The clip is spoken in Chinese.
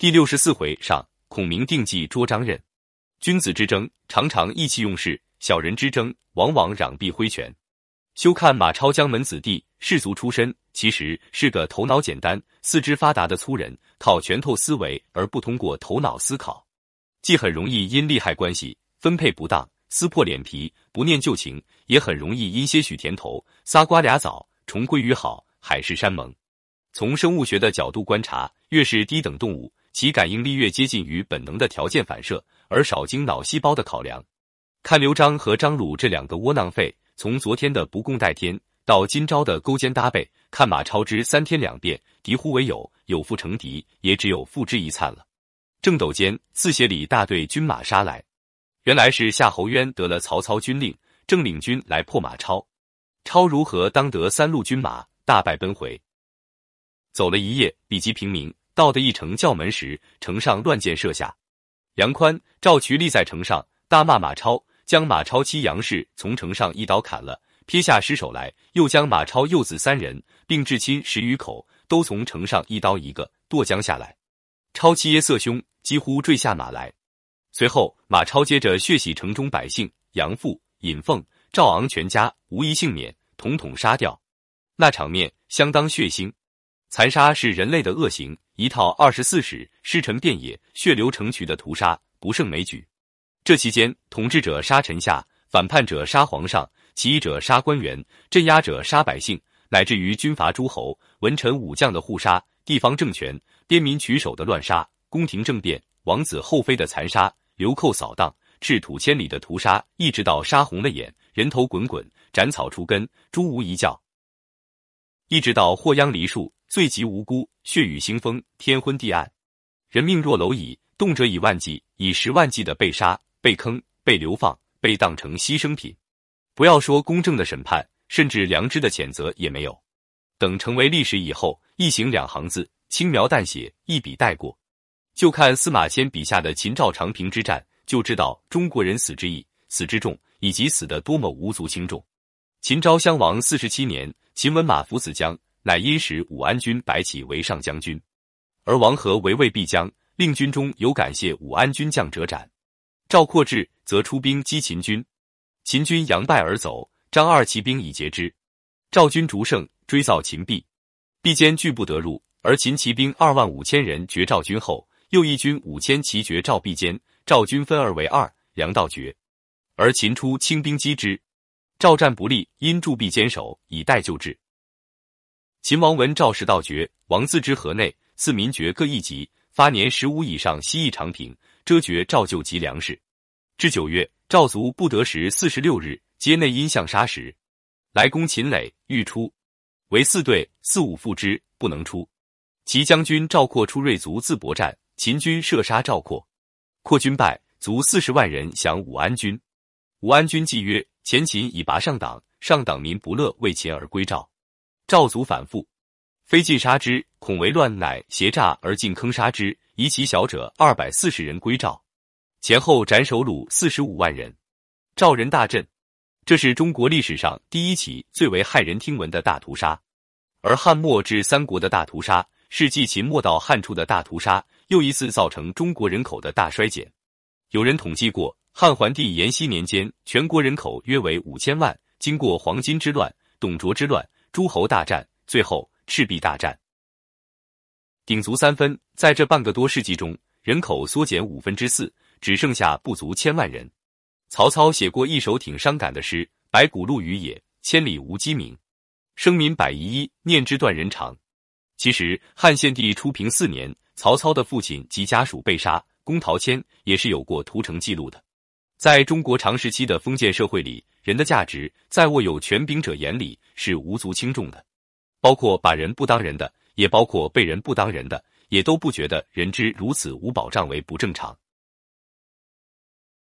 第六十四回上，孔明定计捉张任。君子之争常常意气用事，小人之争往往攘臂挥拳。休看马超江门子弟，士族出身，其实是个头脑简单、四肢发达的粗人，靠拳头思维而不通过头脑思考，既很容易因利害关系分配不当撕破脸皮，不念旧情，也很容易因些许甜头仨瓜俩枣，重归于好，海誓山盟。从生物学的角度观察，越是低等动物，其感应力越接近于本能的条件反射，而少经脑细胞的考量。看刘璋和张鲁这两个窝囊废，从昨天的不共戴天，到今朝的勾肩搭背；看马超之三天两变，敌乎为友，有负成敌，也只有付之一灿了。正斗间，四协里大队军马杀来，原来是夏侯渊得了曹操军令，正领军来破马超。超如何当得三路军马，大败奔回。走了一夜，比及平明，到的一城叫门时，城上乱箭射下。杨宽、赵渠立在城上，大骂马超，将马超妻杨氏从城上一刀砍了，撇下尸首来，又将马超幼子三人并至亲十余口都从城上一刀一个剁将下来。超妻耶色凶，几乎坠下马来。随后马超接着血洗城中百姓，杨父、尹凤、赵昂全家无一幸免，统统杀掉。那场面相当血腥。残杀是人类的恶行，一套二十四史，尸沉遍野，血流成渠的屠杀不胜枚举。这期间，统治者杀臣下，反叛者杀皇上，起义者杀官员，镇压者杀百姓，乃至于军阀诸侯、文臣武将的互杀，地方政权边民取守的乱杀，宫廷政变、王子后妃的残杀，流寇扫荡，赤土千里的屠杀，一直到杀红了眼，人头滚滚，斩草除根，诛无一教，一直到祸殃梨树。罪及无辜，血雨腥风，天昏地暗，人命若蝼蚁，动辄以万计、以十万计的被杀、被坑、被流放、被当成牺牲品。不要说公正的审判，甚至良知的谴责也没有。等成为历史以后，一行两行字，轻描淡写，一笔带过。就看司马迁笔下的秦赵长平之战，就知道中国人死之易、死之重，以及死的多么无足轻重。秦昭襄王四十七年，秦文马府子江。乃因使武安君白起为上将军，而王和为魏必将，令军中有感谢武安军将者斩。赵括至，则出兵击秦军，秦军佯败而走，张二骑兵以截之。赵军逐胜，追造秦壁，壁坚拒不得入。而秦骑兵二万五千人绝赵军后，又一军五千骑绝赵壁坚，赵军分而为二，粮道绝。而秦出轻兵击之，赵战不利，因驻壁坚守，以待救治。秦王闻赵氏道绝，王自知河内赐民爵各一级，发年十五以上西邑长平，遮绝赵救急粮食。至九月，赵卒不得食四十六日，皆内因相杀时，来攻秦垒，欲出，为四队四五复之，不能出。其将军赵括出锐卒自搏战，秦军射杀赵括，括军败，卒四十万人降武安军。武安军计曰：前秦以拔上党，上党民不乐，为秦而归赵。赵祖反复，非尽杀之，恐为乱，乃挟诈而进坑杀之，以其小者二百四十人归赵，前后斩首虏四十五万人，赵人大震。这是中国历史上第一起最为骇人听闻的大屠杀。而汉末至三国的大屠杀，是继秦末到汉初的大屠杀，又一次造成中国人口的大衰减。有人统计过，汉桓帝延熙年间，全国人口约为五千万。经过黄巾之乱、董卓之乱。诸侯大战，最后赤壁大战，鼎足三分。在这半个多世纪中，人口缩减五分之四，只剩下不足千万人。曹操写过一首挺伤感的诗：“白骨露于野，千里无鸡鸣。生民百遗一，念之断人肠。”其实，汉献帝初平四年，曹操的父亲及家属被杀，公陶谦也是有过屠城记录的。在中国长时期的封建社会里，人的价值在握有权柄者眼里是无足轻重的，包括把人不当人的，也包括被人不当人的，也都不觉得人之如此无保障为不正常。